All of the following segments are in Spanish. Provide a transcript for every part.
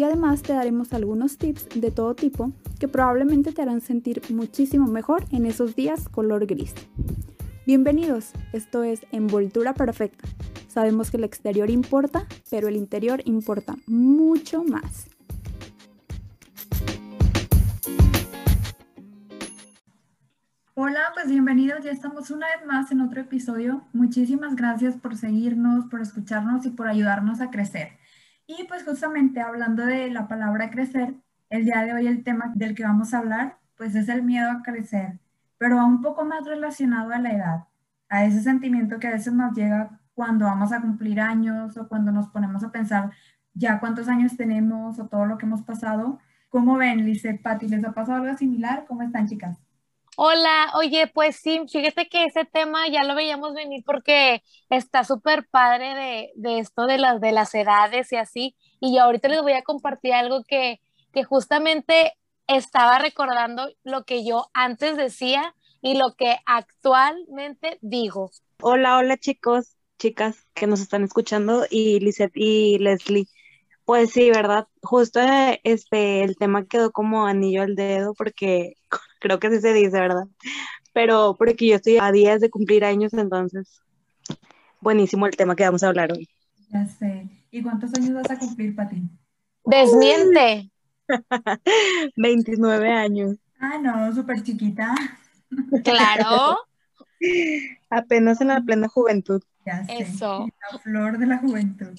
y además te daremos algunos tips de todo tipo que probablemente te harán sentir muchísimo mejor en esos días color gris. Bienvenidos, esto es Envoltura Perfecta. Sabemos que el exterior importa, pero el interior importa mucho más. Hola, pues bienvenidos, ya estamos una vez más en otro episodio. Muchísimas gracias por seguirnos, por escucharnos y por ayudarnos a crecer. Y pues justamente hablando de la palabra crecer, el día de hoy el tema del que vamos a hablar, pues es el miedo a crecer, pero a un poco más relacionado a la edad, a ese sentimiento que a veces nos llega cuando vamos a cumplir años o cuando nos ponemos a pensar ya cuántos años tenemos o todo lo que hemos pasado. ¿Cómo ven, Lice, Pati? ¿Les ha pasado algo similar? ¿Cómo están, chicas? Hola, oye, pues sí, fíjate que ese tema ya lo veíamos venir porque está súper padre de, de, esto de las, de las edades y así. Y yo ahorita les voy a compartir algo que, que justamente estaba recordando lo que yo antes decía y lo que actualmente digo. Hola, hola chicos, chicas que nos están escuchando y Lizeth y Leslie. Pues sí, ¿verdad? Justo este, el tema quedó como anillo al dedo porque creo que así se dice, ¿verdad? Pero porque yo estoy a días de cumplir años, entonces, buenísimo el tema que vamos a hablar hoy. Ya sé. ¿Y cuántos años vas a cumplir, Pati? Desmiente. 29 años. Ah, no, súper chiquita. Claro. Apenas en la plena juventud. Ya sé. Eso. La flor de la juventud.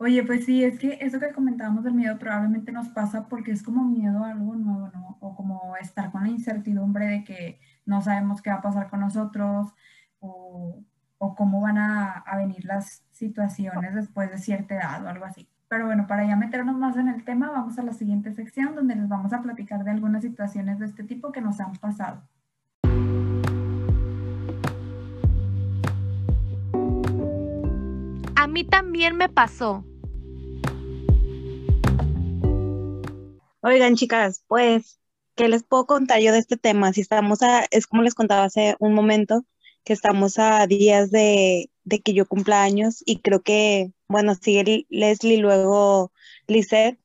Oye, pues sí, es que eso que comentábamos del miedo probablemente nos pasa porque es como miedo a algo nuevo, ¿no? O como estar con la incertidumbre de que no sabemos qué va a pasar con nosotros o, cómo van a, a, venir las situaciones después de cierta edad o algo así. Pero bueno, para ya meternos más en el tema, vamos a la siguiente sección donde les vamos a platicar de algunas situaciones de este tipo que nos han pasado. A mí también me pasó. Oigan, chicas, pues, ¿qué les puedo contar yo de este tema? Si estamos a, es como les contaba hace un momento, que estamos a días de, de que yo cumpla años y creo que, bueno, sigue Leslie, luego Lizeth,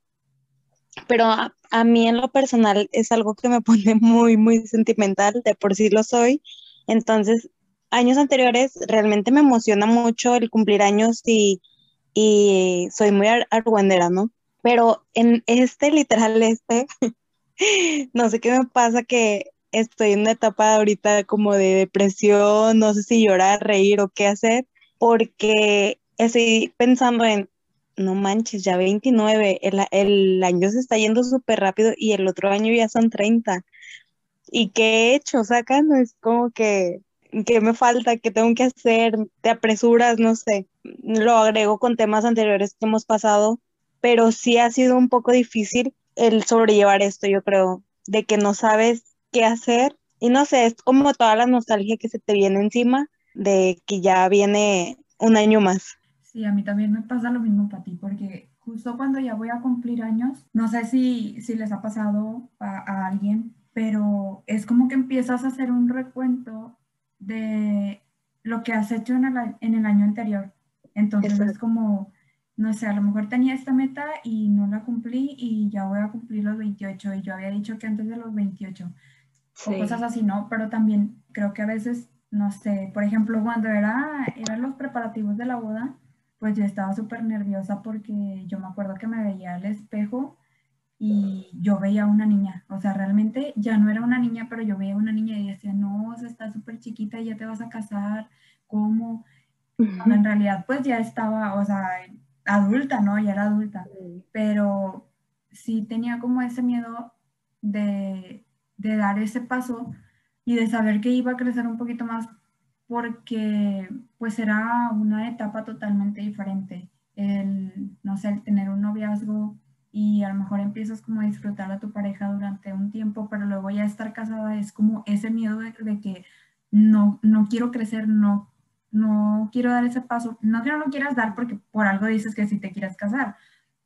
pero a, a, mí en lo personal es algo que me pone muy, muy sentimental, de por sí lo soy. Entonces, años anteriores realmente me emociona mucho el cumplir años y, y soy muy ar argüendera, ¿no? Pero en este, literal, este, no sé qué me pasa que estoy en una etapa ahorita como de depresión, no sé si llorar, reír o qué hacer, porque estoy pensando en, no manches, ya 29, el, el año se está yendo súper rápido y el otro año ya son 30. ¿Y qué he hecho? Saca, no es como que, ¿qué me falta? ¿Qué tengo que hacer? ¿Te apresuras? No sé. Lo agrego con temas anteriores que hemos pasado pero sí ha sido un poco difícil el sobrellevar esto, yo creo, de que no sabes qué hacer y no sé, es como toda la nostalgia que se te viene encima de que ya viene un año más. Sí, a mí también me pasa lo mismo para ti, porque justo cuando ya voy a cumplir años, no sé si, si les ha pasado a, a alguien, pero es como que empiezas a hacer un recuento de lo que has hecho en el, en el año anterior. Entonces es como, no sé, a lo mejor tenía esta meta y no la cumplí y ya voy a cumplir los 28 y yo había dicho que antes de los 28 sí. o cosas así, ¿no? Pero también creo que a veces, no sé, por ejemplo, cuando era, eran los preparativos de la boda, pues yo estaba súper nerviosa porque yo me acuerdo que me veía al espejo y yo veía una niña, o sea, realmente ya no era una niña, pero yo veía una niña y decía, no, o sea, está súper chiquita y ya te vas a casar, ¿cómo? Uh -huh. En realidad, pues ya estaba, o sea, adulta, ¿no? Ya era adulta, sí. pero sí tenía como ese miedo de, de, dar ese paso y de saber que iba a crecer un poquito más porque pues era una etapa totalmente diferente. El, no sé, el tener un noviazgo y a lo mejor empiezas como a disfrutar a tu pareja durante un tiempo, pero luego ya estar casada es como ese miedo de, que no, no quiero crecer, no, no quiero dar ese paso. No que no lo quieras dar porque por algo dices que sí te quieres casar,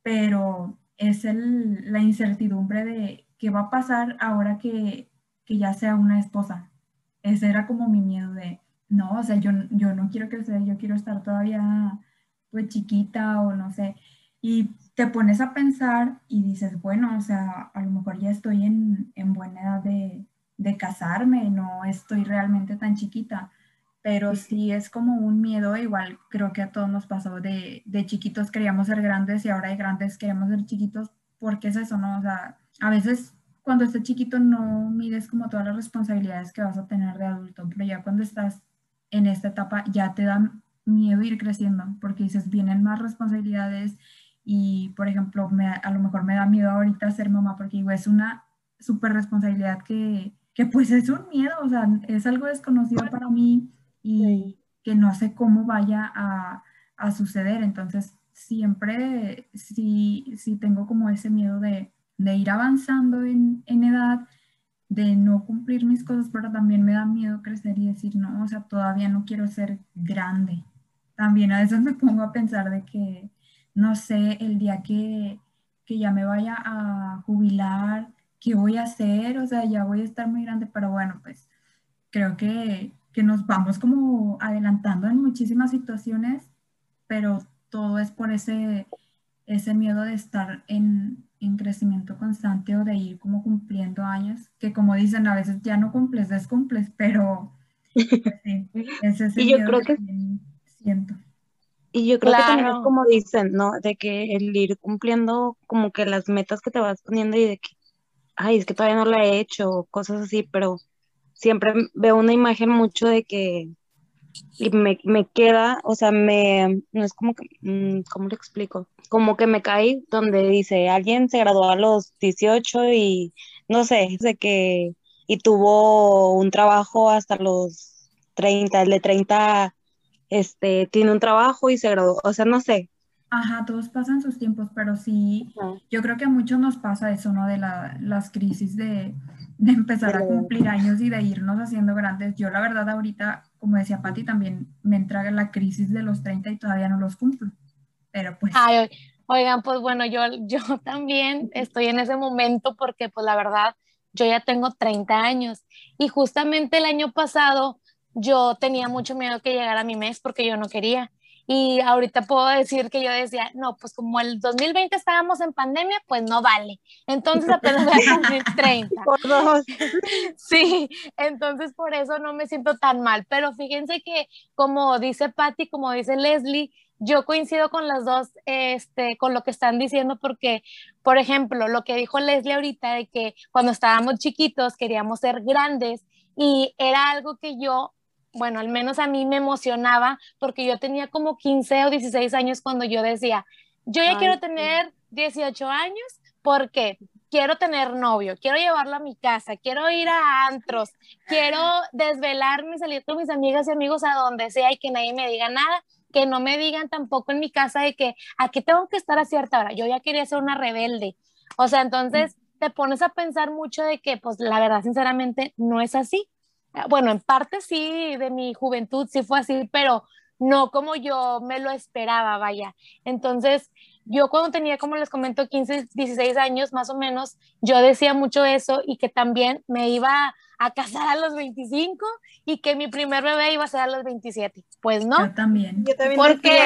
pero es el, la incertidumbre de qué va a pasar ahora que, que ya sea una esposa. Ese era como mi miedo de, no, o sea, yo, yo no quiero crecer, yo quiero estar todavía pues chiquita o no sé. Y te pones a pensar y dices, bueno, o sea, a lo mejor ya estoy en, buena edad de, casarme, no estoy realmente tan chiquita, pero sí es como un miedo, igual creo que a todos nos pasó de, de chiquitos queríamos ser grandes y ahora de grandes queremos ser chiquitos, porque es eso, ¿no? O sea, a veces cuando estás chiquito no mides como todas las responsabilidades que vas a tener de adulto, pero ya cuando estás en esta etapa ya te da miedo ir creciendo, porque dices, vienen más responsabilidades y, por ejemplo, me, a lo mejor me da miedo ahorita ser mamá porque digo, es una súper responsabilidad que, que, pues es un miedo, o sea, es algo desconocido para mí y que no sé cómo vaya a, a suceder. Entonces, siempre sí, sí tengo como ese miedo de, de ir avanzando en, en, edad, de no cumplir mis cosas, pero también me da miedo crecer y decir, no, o sea, todavía no quiero ser grande. También a veces me pongo a pensar de que no sé, el día que, ya me vaya a jubilar, ¿qué voy a hacer? O sea, ya voy a estar muy grande, pero bueno, pues creo que, nos vamos como adelantando en muchísimas situaciones, pero todo es por ese, ese miedo de estar en, crecimiento constante o de ir como cumpliendo años, que como dicen, a veces ya no cumples, descumples, pero pues sí, ese es el y yo creo que siento. Y yo creo que también es como dicen, ¿no? De que el ir cumpliendo como que las metas que te vas poniendo y de que, ay, es que todavía no la he hecho, cosas así, pero siempre veo una imagen mucho de que y me, me queda, o sea, me, no es como que, mm, ¿cómo lo explico? Como que me cae donde dice, alguien se graduó a los 18 y, no sé, de que, y tuvo un trabajo hasta los 30, el de 30 este, tiene un trabajo y se graduó, o sea, no sé. Ajá, todos pasan sus tiempos, pero sí, yo creo que a muchos nos pasa eso, ¿no? De la, las crisis de, de empezar a cumplir años y de irnos haciendo grandes. Yo la verdad ahorita, como decía Patti, también me entra la crisis de los 30 y todavía no los cumplo. Pero pues... Ay, oigan, pues bueno, yo, yo también estoy en ese momento porque pues la verdad, yo ya tengo 30 años y justamente el año pasado yo tenía mucho miedo que llegara mi mes porque yo no quería. Y ahorita puedo decir que yo decía, no, pues como el 2020 estábamos en pandemia, pues no vale. Entonces apenas voy a cumplir 30. Por dos. Sí, entonces por eso no me siento tan mal. Pero fíjense que como dice Patty, como dice Leslie, yo coincido con las dos, este, con lo que están diciendo, porque, por ejemplo, lo que dijo Leslie ahorita de que cuando estábamos chiquitos queríamos ser grandes y era algo que yo bueno, al menos a mí me emocionaba porque yo tenía como 15 o 16 años cuando yo decía, yo ya quiero tener 18 años porque quiero tener novio, quiero llevarlo a mi casa, quiero ir a antros, quiero desvelarme, salir con mis amigas y amigos a donde sea y que nadie me diga nada, que no me digan tampoco en mi casa de que aquí tengo que estar a cierta hora. Yo ya quería ser una rebelde. O sea, entonces te pones a pensar mucho de que, pues la verdad, sinceramente, no es así. Ah, bueno, en parte sí, de mi juventud sí fue así, pero no como yo me lo esperaba, vaya. Entonces, yo cuando tenía, como les comento, 15, 16 años más o menos, yo decía mucho eso y que también me iba a casar a los 25 y que mi primer bebé iba a ser a los 27. Pues no. Yo también. Yo también porque,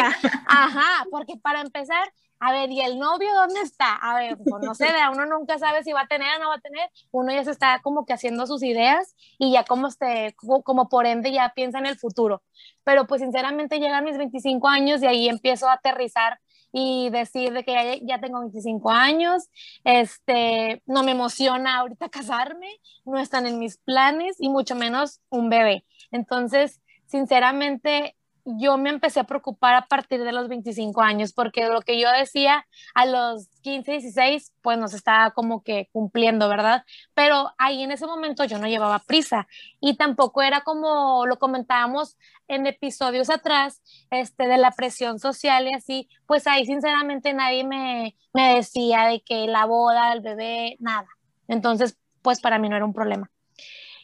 ajá, porque para empezar, a ver, ¿y el novio dónde está? A ver, pues no sé, uno nunca sabe si va a tener o no va a tener, uno ya se está como que haciendo sus ideas y ya como, este, como por ende ya piensa en el futuro. Pero pues sinceramente llegan mis 25 años y ahí empiezo a aterrizar y decir de que ya, ya, tengo 25 años, este, no me emociona ahorita casarme, no están en mis planes y mucho menos un bebé. Entonces, sinceramente, yo me empecé a preocupar a partir de los 25 años, porque lo que yo decía a los 15, 16, pues nos estaba como que cumpliendo, ¿verdad? Pero ahí en ese momento yo no llevaba prisa y tampoco era como lo comentábamos en episodios atrás, este, de la presión social y así, pues ahí sinceramente nadie me, me decía de que la boda, el bebé, nada. Entonces, pues para mí no era un problema.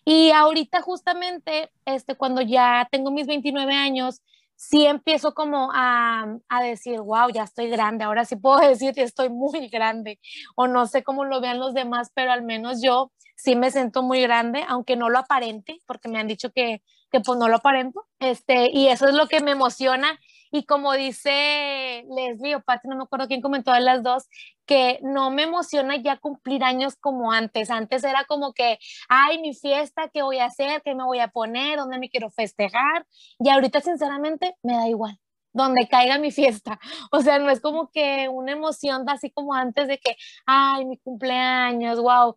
Y ahorita justamente, este, cuando ya tengo mis 29 años, sí empiezo como a, a, decir, wow, ya estoy grande, ahora sí puedo decir que estoy muy grande, o no sé cómo lo vean los demás, pero al menos yo sí me siento muy grande, aunque no lo aparente, porque me han dicho que, que pues no lo aparento, este, y eso es lo que me emociona y como dice Leslie o Patti, no me acuerdo quién comentó de las dos, que no me emociona ya cumplir años como antes. Antes era como que, ay, mi fiesta, ¿qué voy a hacer? ¿Qué me voy a poner? ¿Dónde me quiero festejar? Y ahorita, sinceramente, me da igual donde caiga mi fiesta. O sea, no es como que una emoción así como antes de que, ay, mi cumpleaños, wow.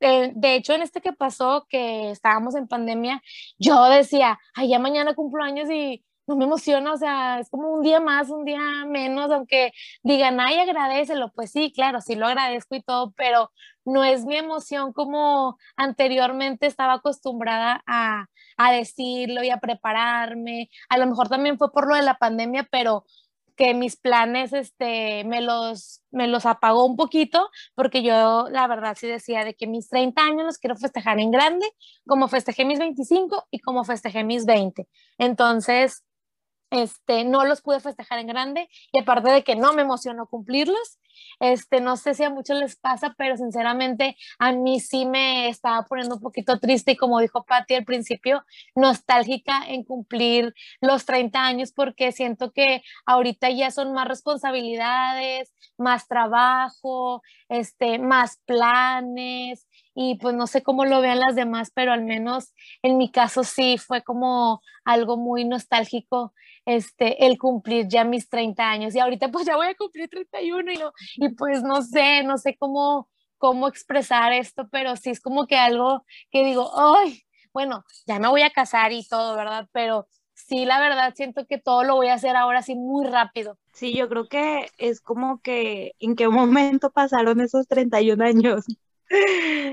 De, de, hecho, en este que pasó, que estábamos en pandemia, yo decía, ay, ya mañana cumplo años y no me emociona, o sea, es como un día más, un día menos, aunque digan, ay, agradecelo, pues sí, claro, sí lo agradezco y todo, pero no es mi emoción como anteriormente estaba acostumbrada a, a decirlo y a prepararme. A lo mejor también fue por lo de la pandemia, pero que mis planes este, me, los, me los apagó un poquito, porque yo la verdad sí decía de que mis 30 años los quiero festejar en grande, como festejé mis 25 y como festejé mis 20. Entonces, este, no los pude festejar en grande y aparte de que no me emocionó cumplirlos, este, no sé si a muchos les pasa, pero sinceramente a mí sí me estaba poniendo un poquito triste y como dijo Patti al principio, nostálgica en cumplir los 30 años porque siento que ahorita ya son más responsabilidades, más trabajo, este, más planes y pues no sé cómo lo vean las demás, pero al menos en mi caso sí fue como algo muy nostálgico este, el cumplir ya mis 30 años. Y ahorita pues ya voy a cumplir 31 y, no, y pues no sé, no sé cómo, cómo expresar esto, pero sí es como que algo que digo, ay, bueno, ya me voy a casar y todo, ¿verdad? Pero sí, la verdad, siento que todo lo voy a hacer ahora sí muy rápido. Sí, yo creo que es como que en qué momento pasaron esos 31 años.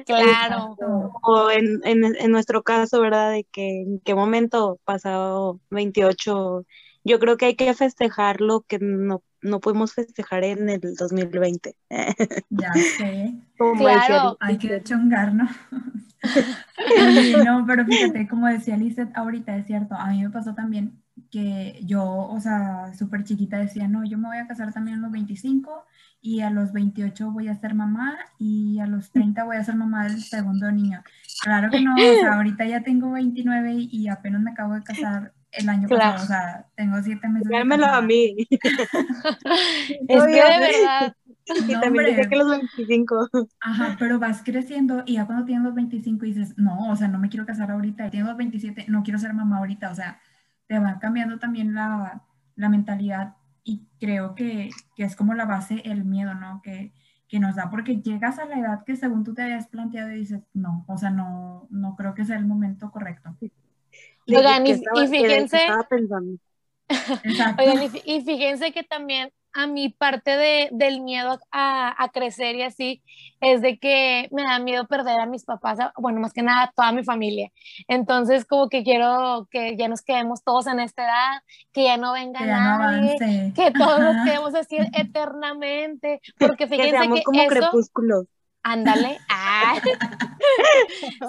Claro. O en, en, en, nuestro caso, ¿verdad? De que en qué momento pasado 28. Yo creo que hay que festejar lo que no, no pudimos festejar en el 2020. Ya sé. claro. Hay que chongar, ¿no? no, pero fíjate, como decía Lizeth ahorita, es cierto, a mí me pasó también que yo, o sea, súper chiquita decía, no, yo me voy a casar también a los 25 y a los 28 voy a ser mamá y a los 30 voy a ser mamá del segundo niño. Claro que no, o sea, ahorita ya tengo 29 y apenas me acabo de casar el año pasado, o sea, tengo siete meses. Dámelo a mí. es que de verdad. Y no, también dice que los 25. Ajá, pero vas creciendo y ya cuando tienes los 25 dices, no, o sea, no me quiero casar ahorita, los 27, no quiero ser mamá ahorita, o sea, te va cambiando también la, la mentalidad y creo que, que, es como la base el miedo, ¿no? Que, que, nos da, porque llegas a la edad que según tú te habías planteado y dices, no, o sea, no, no creo que sea el momento correcto. Oigan, y, y, fíjense, Oigan, y, y fíjense que también a mi parte de, del miedo a, a, crecer y así es de que me da miedo perder a mis papás, bueno, más que nada a toda mi familia. Entonces, como que quiero que ya nos quedemos todos en esta edad, que ya no venga nadie, que todos nos quedemos así eternamente, porque fíjense que, como crepúsculo. Ándale. Ah.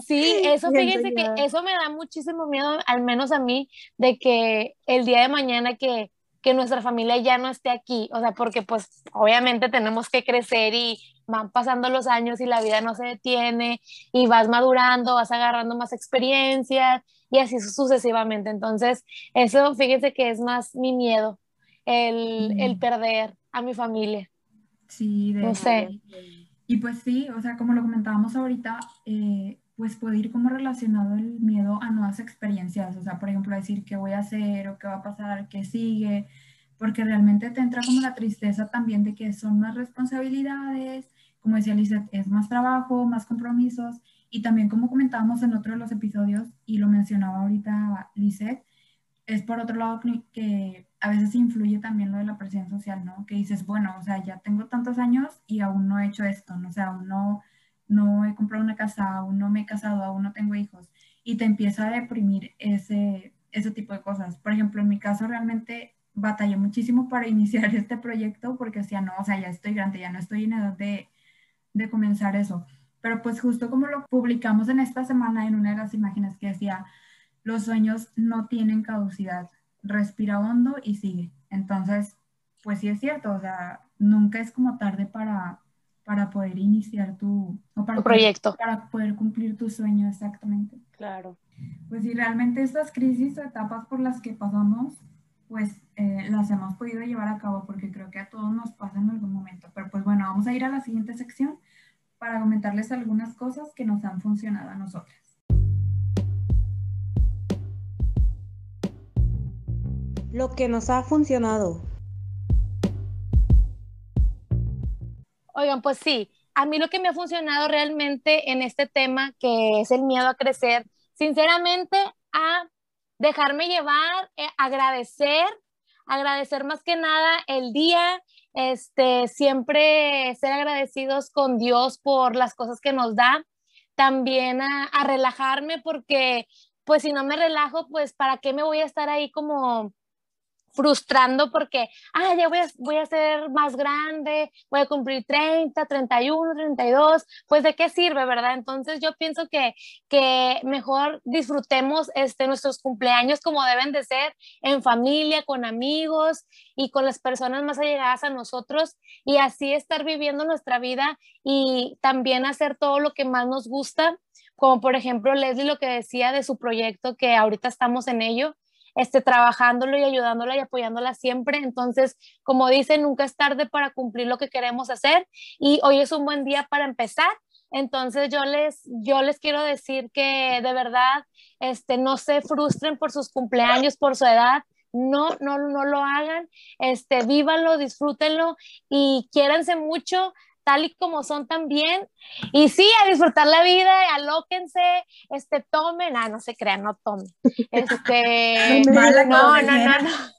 Sí, eso fíjense que eso me da muchísimo miedo, al menos a mí, de que el día de mañana que que nuestra familia ya no esté aquí, o sea, porque pues obviamente tenemos que crecer y van pasando los años y la vida no se detiene y vas madurando, vas agarrando más experiencias y así sucesivamente. Entonces, eso fíjense que es más mi miedo, el, el perder a mi familia. Sí, de no sé. Y pues sí, o sea, como lo comentábamos ahorita, eh, pues puede ir como relacionado el miedo a nuevas experiencias, o sea, por ejemplo, decir qué voy a hacer o qué va a pasar, qué sigue, porque realmente te entra como la tristeza también de que son más responsabilidades, como decía Lizeth, es más trabajo, más compromisos, y también como comentábamos en otro de los episodios, y lo mencionaba ahorita Lizeth, es por otro lado que a veces influye también lo de la presión social, ¿no? Que dices, bueno, o sea, ya tengo tantos años y aún no he hecho esto, ¿no? O sea, aún no, no he comprado una casa, aún no me he casado, aún no tengo hijos. Y te empieza a deprimir ese, ese tipo de cosas. Por ejemplo, en mi caso realmente batallé muchísimo para iniciar este proyecto porque decía, no, o sea, ya estoy grande, ya no estoy en edad de, de comenzar eso. Pero pues justo como lo publicamos en esta semana en una de las imágenes que decía, los sueños no tienen caducidad, respira hondo y sigue. Entonces, pues sí es cierto, o sea, nunca es como tarde para, para poder iniciar tu, o para proyecto. para poder cumplir tu sueño, exactamente. Claro. Pues sí, realmente estas crisis o etapas por las que pasamos, pues eh, las hemos podido llevar a cabo porque creo que a todos nos pasa en algún momento. Pero pues bueno, vamos a ir a la siguiente sección para comentarles algunas cosas que nos han funcionado a nosotras. Lo que nos ha funcionado. Oigan, pues sí, a mí lo que me ha funcionado realmente en este tema, que es el miedo a crecer, sinceramente, a dejarme llevar, eh, agradecer, agradecer más que nada el día, este, siempre ser agradecidos con Dios por las cosas que nos da, también a, a relajarme porque pues si no me relajo, pues para qué me voy a estar ahí como frustrando porque, ah, ya voy a, voy a ser más grande, voy a cumplir 30, 31, 32, pues de qué sirve, ¿verdad? Entonces yo pienso que, que mejor disfrutemos este, nuestros cumpleaños como deben de ser, en familia, con amigos y con las personas más allegadas a nosotros y así estar viviendo nuestra vida y también hacer todo lo que más nos gusta, como por ejemplo Leslie lo que decía de su proyecto que ahorita estamos en ello este, trabajándolo y ayudándola y apoyándola siempre. Entonces, como dice, nunca es tarde para cumplir lo que queremos hacer y hoy es un buen día para empezar. Entonces yo les, yo les quiero decir que de verdad este, no se frustren por sus cumpleaños, por su edad. No, no, no lo hagan, este, vívanlo, disfrútenlo y quiéranse mucho, tal y como son también. Y sí, a disfrutar la vida, alóquense, este, tomen, ah, no se crean, no tomen. Este, no, no, no, no.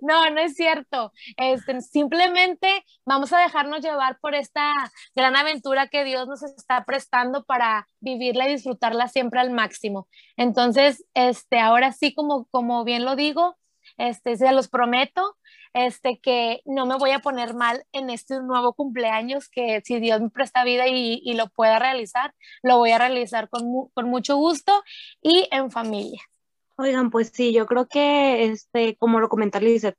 No, no es cierto. Este, simplemente vamos a dejarnos llevar por esta gran aventura que Dios nos está prestando para vivirla y disfrutarla siempre al máximo. Entonces, este, ahora sí, como, como bien lo digo, este, se los prometo, este, que no me voy a poner mal en este nuevo cumpleaños, que si Dios me presta vida y, y lo pueda realizar, lo voy a realizar con, con, mucho gusto y en familia. Oigan, pues sí, yo creo que, este, como lo comenta Lizeth,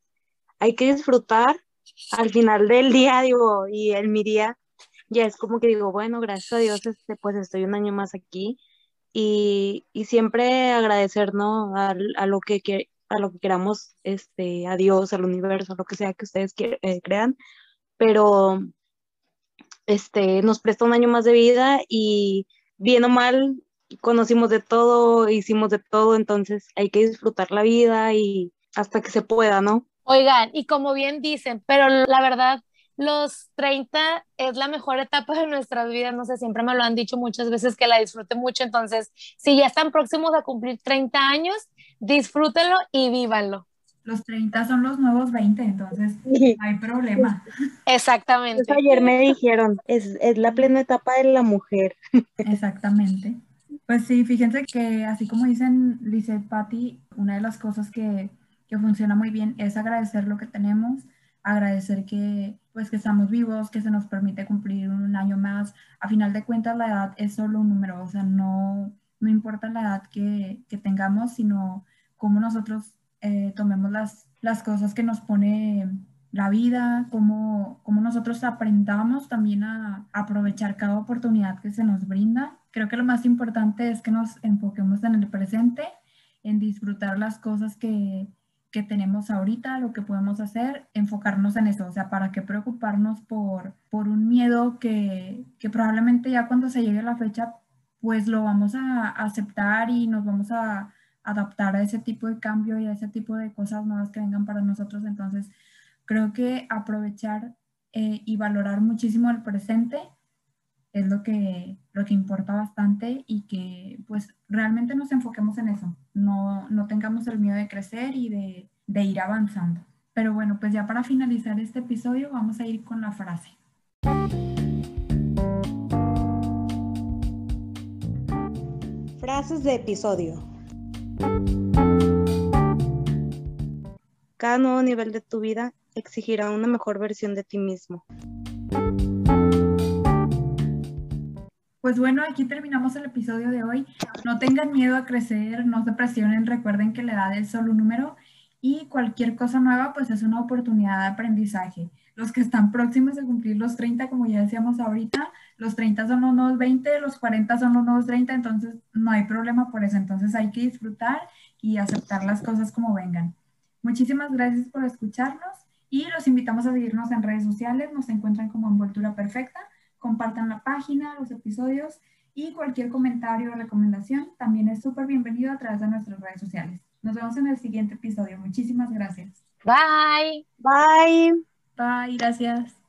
hay que disfrutar al final del día, digo, y en mi día, ya es como que digo, bueno, gracias a Dios, este, pues estoy un año más aquí y, y siempre agradecer, ¿no? A, lo que, a lo que queramos, este, a Dios, al universo, lo que sea que ustedes eh, crean, pero este, nos presta un año más de vida y bien o mal conocimos de todo, hicimos de todo, entonces hay que disfrutar la vida y hasta que se pueda, ¿no? Oigan, y como bien dicen, pero la verdad, los 30 es la mejor etapa de nuestras vidas, no sé, siempre me lo han dicho muchas veces que la disfrute mucho, entonces, si ya están próximos a cumplir 30 años, disfrútenlo y vívanlo. Los 30 son los nuevos 20, entonces no hay problema. Exactamente. Pues ayer me dijeron, es, es la plena etapa de la mujer. Exactamente. Pues sí, fíjense que así como dicen dice Patti, una de las cosas que, que funciona muy bien es agradecer lo que tenemos, agradecer que pues que estamos vivos, que se nos permite cumplir un año más. A final de cuentas la edad es solo un número, o sea, no, no importa la edad que, que tengamos, sino cómo nosotros eh, tomemos las, las cosas que nos pone la vida, cómo, cómo nosotros aprendamos también a, aprovechar cada oportunidad que se nos brinda. Creo que lo más importante es que nos enfoquemos en el presente, en disfrutar las cosas que, que tenemos ahorita, lo que podemos hacer, enfocarnos en eso. O sea, ¿para qué preocuparnos por, por un miedo que, que probablemente ya cuando se llegue la fecha pues lo vamos a aceptar y nos vamos a adaptar a ese tipo de cambio y a ese tipo de cosas nuevas que vengan para nosotros. Entonces, creo que aprovechar eh, y valorar muchísimo el presente es lo que, lo que importa bastante y que pues realmente nos enfoquemos en eso, no, no tengamos el miedo de crecer y de, de ir avanzando. Pero bueno, pues ya para finalizar este episodio vamos a ir con la frase. Frases de episodio. Cada nuevo nivel de tu vida exigirá una mejor versión de ti mismo. Pues bueno, aquí terminamos el episodio de hoy. No tengan miedo a crecer, no se presionen, recuerden que la edad es solo un número y cualquier cosa nueva pues es una oportunidad de aprendizaje. Los que están próximos a cumplir los 30, como ya decíamos ahorita, los 30 son los nuevos 20, los 40 son los nuevos 30, entonces no hay problema por eso. Entonces hay que disfrutar y aceptar las cosas como vengan. Muchísimas gracias por escucharnos y los invitamos a seguirnos en redes sociales. Nos encuentran como Envoltura Perfecta compartan la página, los episodios y cualquier comentario o recomendación también es súper bienvenido a través de nuestras redes sociales. Nos vemos en el siguiente episodio. Muchísimas gracias. Bye. Bye. Bye, gracias.